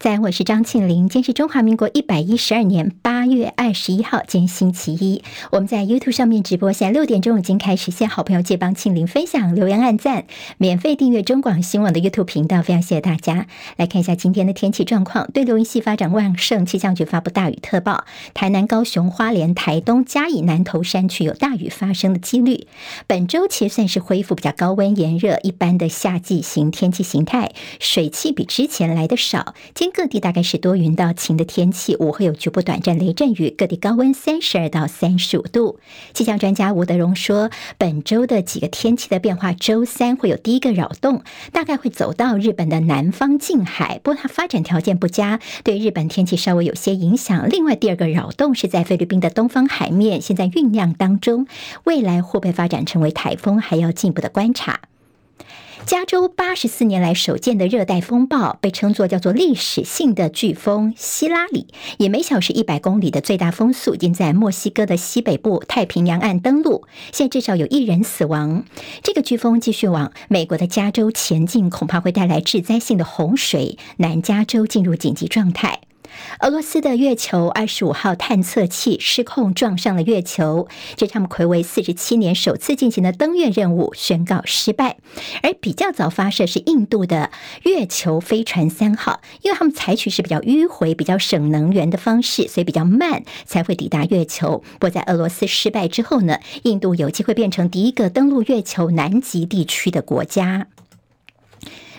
在，我是张庆玲。今天是中华民国一百一十二年八月二十一号，今天星期一。我们在 YouTube 上面直播，现在六点钟已经开始。谢好朋友借帮庆玲分享、留言、按赞、免费订阅中广新闻网的 YouTube 频道，非常谢谢大家。来看一下今天的天气状况。对流云系发展旺盛，气象局发布大雨特报，台南、高雄、花莲、台东、嘉义南投山区有大雨发生的几率。本周其实算是恢复比较高温炎热，一般的夏季型天气形态，水汽比之前来的少。今各地大概是多云到晴的天气，午后有局部短暂雷阵雨，各地高温三十二到三十五度。气象专家吴德荣说，本周的几个天气的变化，周三会有第一个扰动，大概会走到日本的南方近海，不过它发展条件不佳，对日本天气稍微有些影响。另外，第二个扰动是在菲律宾的东方海面，现在酝酿当中，未来会不会发展成为台风，还要进一步的观察。加州八十四年来首见的热带风暴，被称作叫做历史性的飓风希拉里，以每小时一百公里的最大风速，已经在墨西哥的西北部太平洋岸登陆，现在至少有一人死亡。这个飓风继续往美国的加州前进，恐怕会带来致灾性的洪水，南加州进入紧急状态。俄罗斯的月球二十五号探测器失控撞上了月球，这是他们睽违四十七年首次进行的登月任务宣告失败。而比较早发射是印度的月球飞船三号，因为他们采取是比较迂回、比较省能源的方式，所以比较慢才会抵达月球。不过在俄罗斯失败之后呢，印度有机会变成第一个登陆月球南极地区的国家。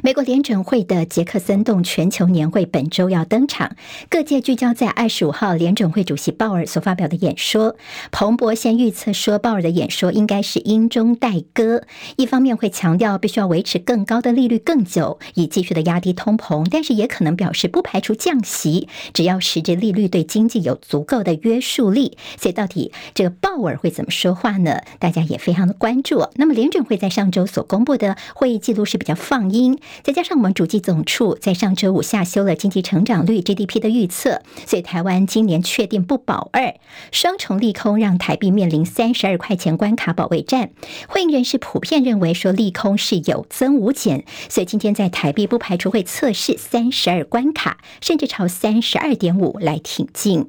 美国联准会的杰克森洞全球年会本周要登场，各界聚焦在二十五号联准会主席鲍尔所发表的演说。彭博先预测说，鲍尔的演说应该是阴中带歌，一方面会强调必须要维持更高的利率更久，以继续的压低通膨，但是也可能表示不排除降息，只要实质利率对经济有足够的约束力。所以，到底这个鲍尔会怎么说话呢？大家也非常的关注。那么，联准会在上周所公布的会议记录是比较放鹰。再加上我们主计总处在上周五下修了经济成长率 GDP 的预测，所以台湾今年确定不保二，双重利空让台币面临三十二块钱关卡保卫战。会议人士普遍认为说利空是有增无减，所以今天在台币不排除会测试三十二关卡，甚至朝三十二点五来挺进。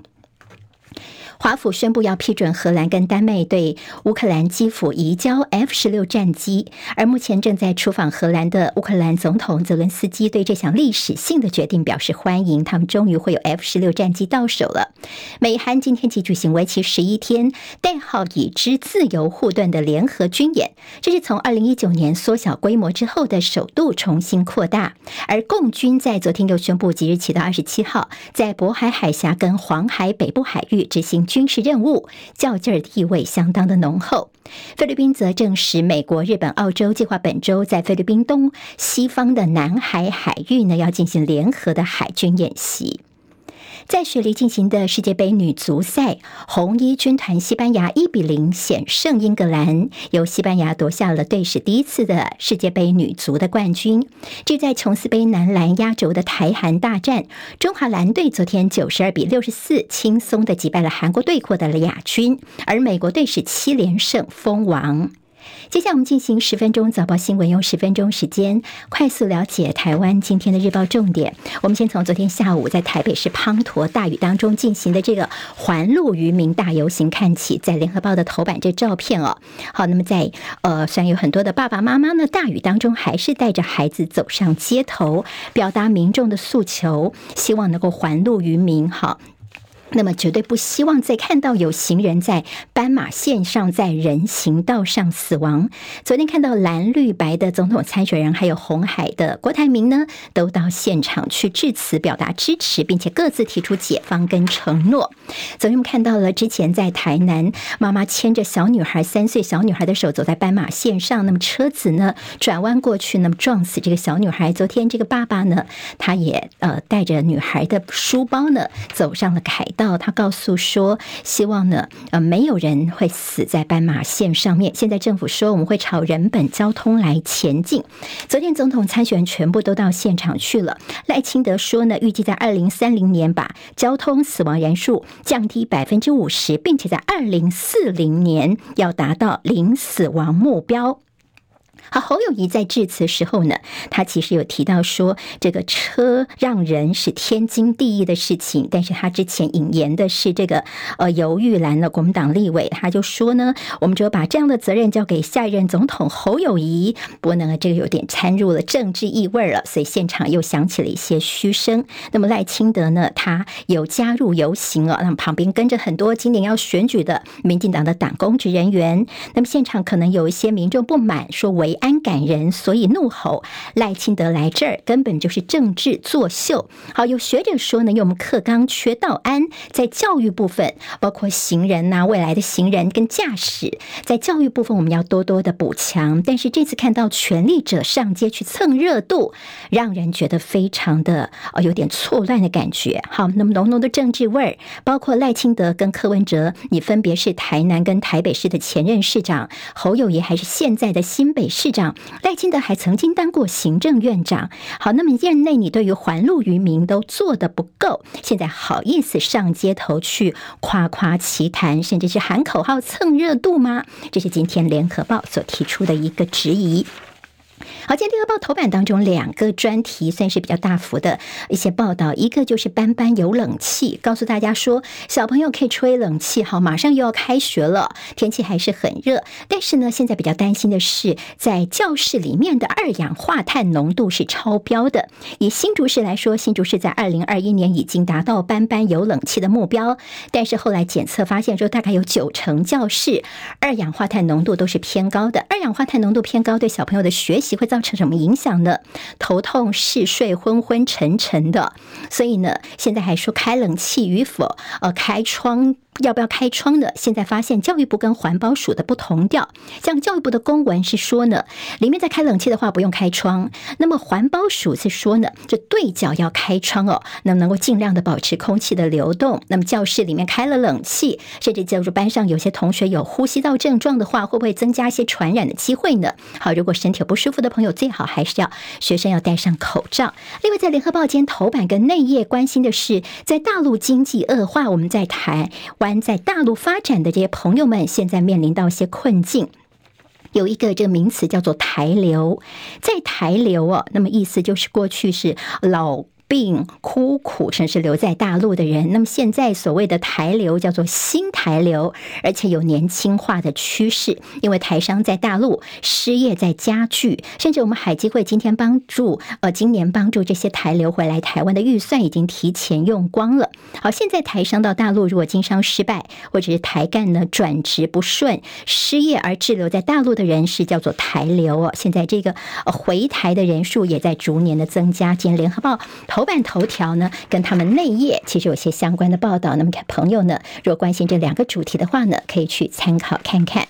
华府宣布要批准荷兰跟丹麦对乌克兰基辅移交 F 十六战机，而目前正在出访荷兰的乌克兰总统泽伦斯基对这项历史性的决定表示欢迎，他们终于会有 F 十六战机到手了。美韩今天起举行为期十一天、代号已知自由护盾的联合军演，这是从二零一九年缩小规模之后的首度重新扩大。而共军在昨天又宣布，即日起到二十七号，在渤海海峡跟黄海北部海域执行。军事任务较劲儿的意味相当的浓厚。菲律宾则证实，美国、日本、澳洲计划本周在菲律宾东西方的南海海域呢，要进行联合的海军演习。在雪梨进行的世界杯女足赛，红衣军团西班牙一比零险胜英格兰，由西班牙夺下了队史第一次的世界杯女足的冠军。这在琼斯杯男篮压轴的台韩大战，中华蓝队昨天九十二比六十四轻松的击败了韩国队，获得了亚军，而美国队是七连胜封王。接下来我们进行十分钟早报新闻，用十分钟时间快速了解台湾今天的日报重点。我们先从昨天下午在台北市滂沱大雨当中进行的这个环路渔民大游行看起，在联合报的头版这照片哦。好，那么在呃，虽然有很多的爸爸妈妈呢，大雨当中还是带着孩子走上街头，表达民众的诉求，希望能够环路渔民好。那么绝对不希望再看到有行人在斑马线上，在人行道上死亡。昨天看到蓝绿白的总统参选人，还有红海的郭台铭呢，都到现场去致辞，表达支持，并且各自提出解放跟承诺。昨天我们看到了之前在台南，妈妈牵着小女孩三岁小女孩的手走在斑马线上，那么车子呢转弯过去，那么撞死这个小女孩。昨天这个爸爸呢，他也呃带着女孩的书包呢走上了凯道。他告诉说，希望呢，呃，没有人会死在斑马线上面。现在政府说，我们会朝人本交通来前进。昨天总统参选全部都到现场去了。赖清德说呢，预计在二零三零年把交通死亡人数降低百分之五十，并且在二零四零年要达到零死亡目标。好，侯友谊在致辞时候呢，他其实有提到说，这个车让人是天经地义的事情。但是他之前引言的是这个呃游玉兰的国民党立委，他就说呢，我们只有把这样的责任交给下一任总统侯友谊。不过呢，这个有点掺入了政治意味了，所以现场又响起了一些嘘声。那么赖清德呢，他有加入游行了，那么旁边跟着很多今年要选举的民进党的党公职人员。那么现场可能有一些民众不满，说违安感人，所以怒吼赖清德来这儿根本就是政治作秀。好，有学者说呢，因为我们课纲缺道安，在教育部分，包括行人呐、未来的行人跟驾驶，在教育部分我们要多多的补强。但是这次看到权力者上街去蹭热度，让人觉得非常的呃有点错乱的感觉。好，那么浓浓的政治味儿，包括赖清德跟柯文哲，你分别是台南跟台北市的前任市长，侯友谊还是现在的新北市长，赖清德还曾经当过行政院长。好，那么业内你对于环路渔民都做得不够，现在好意思上街头去夸夸其谈，甚至是喊口号蹭热度吗？这是今天联合报所提出的一个质疑。好，今天《联合报》头版当中两个专题算是比较大幅的一些报道，一个就是班班有冷气，告诉大家说小朋友可以吹冷气。好，马上又要开学了，天气还是很热，但是呢，现在比较担心的是在教室里面的二氧化碳浓度是超标的。以新竹市来说，新竹市在二零二一年已经达到班班有冷气的目标，但是后来检测发现说，大概有九成教室二氧化碳浓度都是偏高的。二氧化碳浓度偏高对小朋友的学习。会造成什么影响呢？头痛、嗜睡、昏昏沉沉的。所以呢，现在还说开冷气与否，呃，开窗。要不要开窗呢？现在发现教育部跟环保署的不同调，像教育部的公文是说呢，里面在开冷气的话不用开窗。那么环保署是说呢，这对角要开窗哦，那么能够尽量的保持空气的流动。那么教室里面开了冷气，甚至就是班上有些同学有呼吸道症状的话，会不会增加一些传染的机会呢？好，如果身体有不舒服的朋友，最好还是要学生要戴上口罩。另外，在联合报间头版跟内页关心的是，在大陆经济恶化，我们在谈。在大陆发展的这些朋友们，现在面临到一些困境，有一个这个名词叫做台流，在台流哦，那么意思就是过去是老。病哭苦，甚至留在大陆的人，那么现在所谓的台流叫做新台流，而且有年轻化的趋势。因为台商在大陆失业在加剧，甚至我们海基会今天帮助呃，今年帮助这些台流回来台湾的预算已经提前用光了。好，现在台商到大陆如果经商失败，或者是台干呢转职不顺，失业而滞留在大陆的人是叫做台流哦。现在这个回台的人数也在逐年的增加。今天联合报头。头版头条呢，跟他们内页其实有些相关的报道。那么，朋友呢，若关心这两个主题的话呢，可以去参考看看。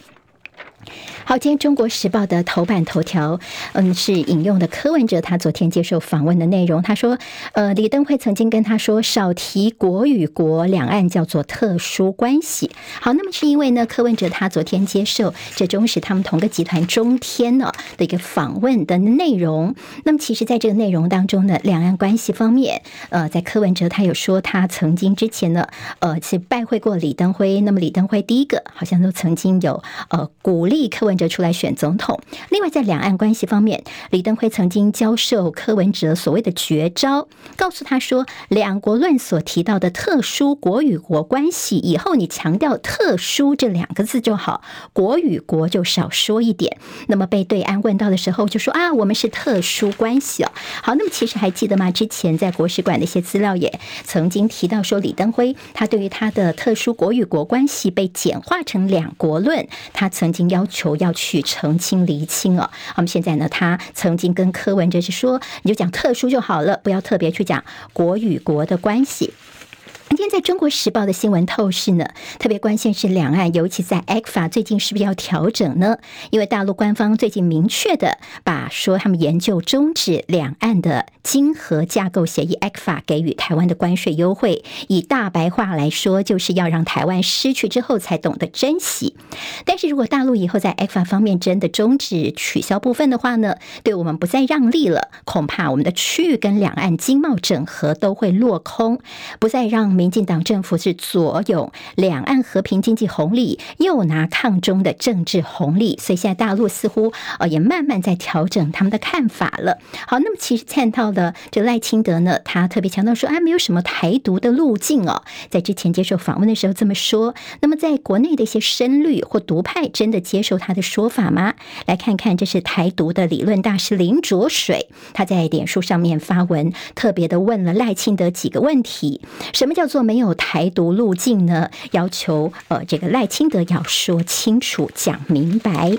好，今天《中国时报》的头版头条，嗯，是引用的柯文哲他昨天接受访问的内容。他说，呃，李登辉曾经跟他说，少提国与国两岸叫做特殊关系。好，那么是因为呢，柯文哲他昨天接受这中时他们同个集团中天呢的一个访问的内容。那么，其实在这个内容当中呢，两岸关系方面，呃，在柯文哲他有说，他曾经之前呢，呃，是拜会过李登辉。那么，李登辉第一个好像都曾经有呃鼓励柯文。柯文哲出来选总统。另外，在两岸关系方面，李登辉曾经教授柯文哲所谓的绝招，告诉他说：“两国论所提到的特殊国与国关系，以后你强调‘特殊’这两个字就好，国与国就少说一点。”那么被对岸问到的时候，就说：“啊，我们是特殊关系哦。”好，那么其实还记得吗？之前在国史馆的一些资料也曾经提到说，李登辉他对于他的特殊国与国关系被简化成两国论，他曾经要求。要去澄清厘清哦。那么现在呢，他曾经跟柯文哲是说，你就讲特殊就好了，不要特别去讲国与国的关系。今天在中国时报的新闻透视呢，特别关心是两岸，尤其在 ECA 最近是不是要调整呢？因为大陆官方最近明确的把说他们研究终止两岸的经合架构协议 ECA 给予台湾的关税优惠，以大白话来说，就是要让台湾失去之后才懂得珍惜。但是如果大陆以后在 ECA 方面真的终止取消部分的话呢，对我们不再让利了，恐怕我们的区域跟两岸经贸整合都会落空，不再让。民进党政府是左有两岸和平经济红利，右拿抗中的政治红利，所以现在大陆似乎呃也慢慢在调整他们的看法了。好，那么其实看到的这赖清德呢，他特别强调说，啊，没有什么台独的路径哦，在之前接受访问的时候这么说。那么在国内的一些深绿或独派，真的接受他的说法吗？来看看，这是台独的理论大师林卓水，他在脸书上面发文，特别的问了赖清德几个问题：什么叫叫做没有台独路径呢？要求呃，这个赖清德要说清楚、讲明白。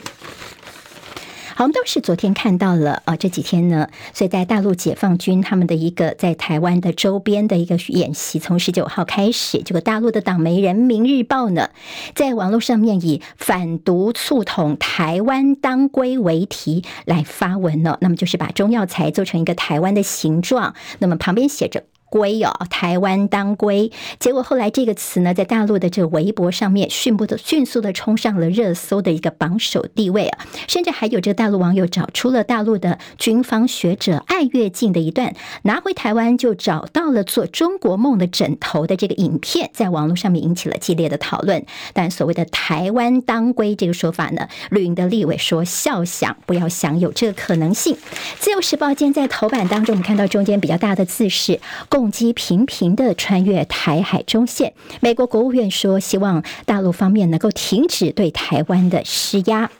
好，我们都是昨天看到了啊，这几天呢，所以在大陆解放军他们的一个在台湾的周边的一个演习，从十九号开始，这个大陆的党媒《人民日报》呢，在网络上面以“反独促统台湾当归”为题来发文了，那么就是把中药材做成一个台湾的形状，那么旁边写着。归哦，台湾当归，结果后来这个词呢，在大陆的这个微博上面迅速的迅速的冲上了热搜的一个榜首地位啊，甚至还有这个大陆网友找出了大陆的军方学者艾跃进的一段拿回台湾就找到了做中国梦的枕头的这个影片，在网络上面引起了激烈的讨论。但所谓的台湾当归这个说法呢，绿营的立委说笑想，不要想有这个可能性。自由时报今天在头版当中，我们看到中间比较大的字是共。动机频频的穿越台海中线，美国国务院说，希望大陆方面能够停止对台湾的施压。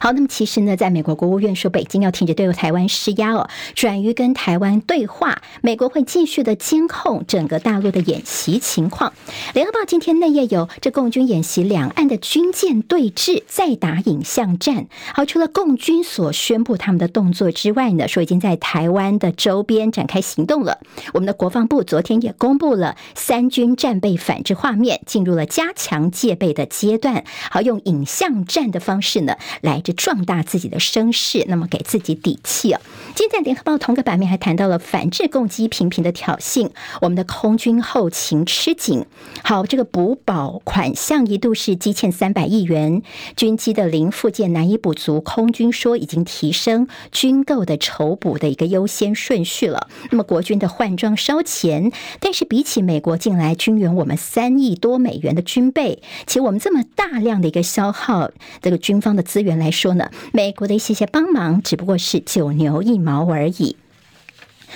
好，那么其实呢，在美国国务院说北京要停止对台湾施压哦，转于跟台湾对话。美国会继续的监控整个大陆的演习情况。联合报今天内页有这共军演习，两岸的军舰对峙，再打影像战。好，除了共军所宣布他们的动作之外呢，说已经在台湾的周边展开行动了。我们的国防部昨天也公布了三军战备反制画面，进入了加强戒备的阶段。好，用影像战的方式呢来。壮大自己的声势，那么给自己底气啊！今天在联合报同个版面还谈到了反制攻击频频的挑衅，我们的空军后勤吃紧。好，这个补保款项一度是积欠三百亿元，军机的零附件难以补足，空军说已经提升军购的筹补的一个优先顺序了。那么国军的换装烧钱，但是比起美国近来军援我们三亿多美元的军备，其实我们这么大量的一个消耗这个军方的资源来。说呢，美国的一些些帮忙，只不过是九牛一毛而已。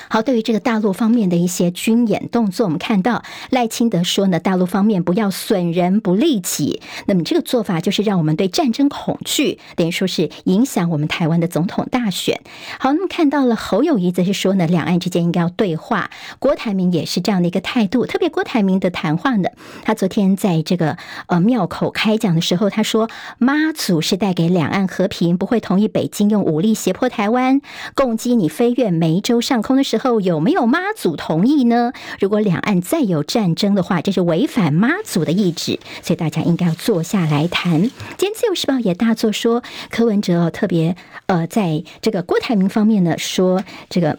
好，对于这个大陆方面的一些军演动作，我们看到赖清德说呢，大陆方面不要损人不利己。那么这个做法就是让我们对战争恐惧，等于说是影响我们台湾的总统大选。好，那么看到了侯友谊则是说呢，两岸之间应该要对话。郭台铭也是这样的一个态度，特别郭台铭的谈话呢，他昨天在这个呃庙口开讲的时候，他说妈祖是带给两岸和平，不会同意北京用武力胁迫台湾，共击你飞越梅州上空的。时候有没有妈祖同意呢？如果两岸再有战争的话，这是违反妈祖的意志，所以大家应该要坐下来谈。今天自由时报也大作说，柯文哲特别呃，在这个郭台铭方面呢，说这个。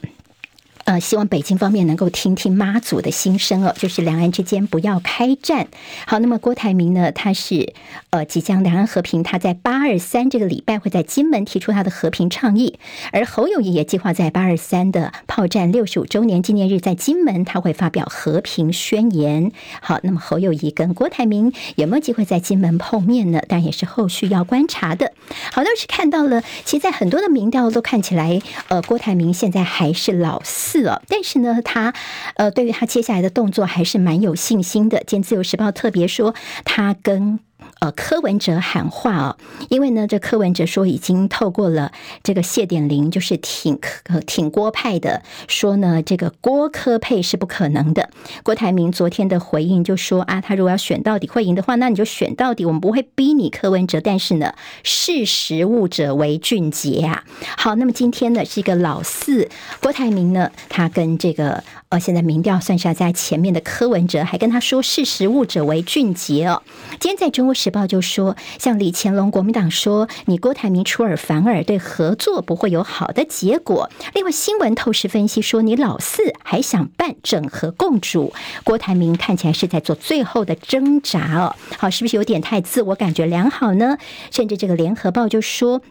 呃，希望北京方面能够听听妈祖的心声哦，就是两岸之间不要开战。好，那么郭台铭呢，他是呃即将两岸和平，他在八二三这个礼拜会在金门提出他的和平倡议，而侯友谊也计划在八二三的炮战六十五周年纪念日在金门他会发表和平宣言。好，那么侯友谊跟郭台铭有没有机会在金门碰面呢？当然也是后续要观察的。好，那是看到了，其实，在很多的民调都看起来，呃，郭台铭现在还是老四。但是呢，他呃，对于他接下来的动作还是蛮有信心的。见自由时报特别说，他跟。呃，柯文哲喊话啊，因为呢，这柯文哲说已经透过了这个谢点玲，就是挺挺郭派的，说呢，这个郭柯配是不可能的。郭台铭昨天的回应就说啊，他如果要选到底会赢的话，那你就选到底，我们不会逼你柯文哲。但是呢，识时务者为俊杰啊。好，那么今天呢是一个老四，郭台铭呢，他跟这个呃，现在民调算是在前面的柯文哲，还跟他说识时务者为俊杰哦。今天在中国时报就说，像李乾隆国民党说，你郭台铭出尔反尔，对合作不会有好的结果。另外，新闻透视分析说，你老四还想办整合共主，郭台铭看起来是在做最后的挣扎哦。好，是不是有点太自我感觉良好呢？甚至这个联合报就说。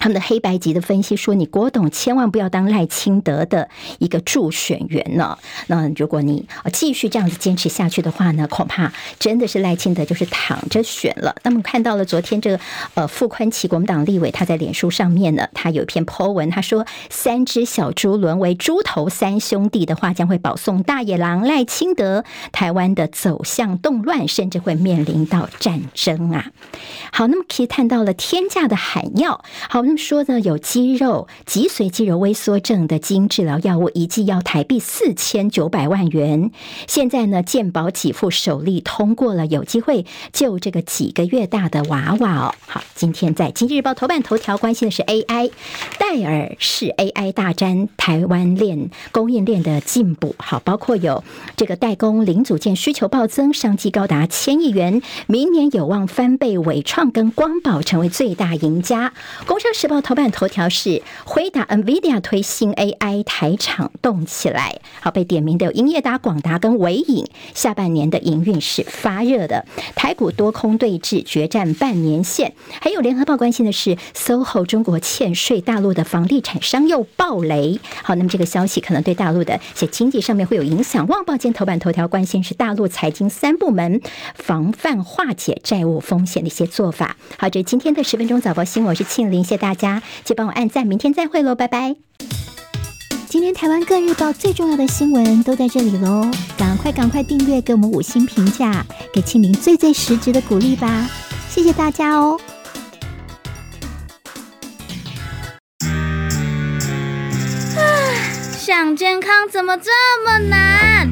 他们的黑白级的分析说，你郭董千万不要当赖清德的一个助选员呢。那如果你继续这样子坚持下去的话呢，恐怕真的是赖清德就是躺着选了。那么看到了昨天这个呃傅宽奇国民党立委他在脸书上面呢，他有一篇 po 文，他说三只小猪沦为猪头三兄弟的话，将会保送大野狼赖清德，台湾的走向动乱，甚至会面临到战争啊。好，那么可以看到了天价的罕药，好。说呢有肌肉脊髓肌肉萎缩症的基因治疗药物，一剂要台币四千九百万元。现在呢，健保给付首例通过了，有机会救这个几个月大的娃娃哦。好，今天在《经济日报》头版头条关心的是 AI，戴尔是 AI 大战台湾链供应链的进步。好，包括有这个代工零组件需求暴增，商机高达千亿元，明年有望翻倍，伟创跟光宝成为最大赢家。工商。时报头版头条是辉达、NVIDIA 推新 AI 台厂动起来，好，被点名的有英业达、广达跟纬颖，下半年的营运是发热的，台股多空对峙，决战半年线。还有联合报关心的是 SOHO 中国欠税，大陆的房地产商又爆雷。好，那么这个消息可能对大陆的一些经济上面会有影响。旺报今头版头条关心是大陆财经三部门防范化解债务风险的一些做法。好，这今天的十分钟早报新闻，我是庆玲，谢谢大家。就帮我按赞，明天再会喽，拜拜！今天台湾各日报最重要的新闻都在这里喽，赶快赶快订阅，给我们五星评价，给庆玲最最实质的鼓励吧，谢谢大家哦！啊，想健康怎么这么难？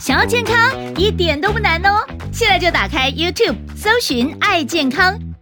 想要健康一点都不难哦，现在就打开 YouTube，搜寻“爱健康”。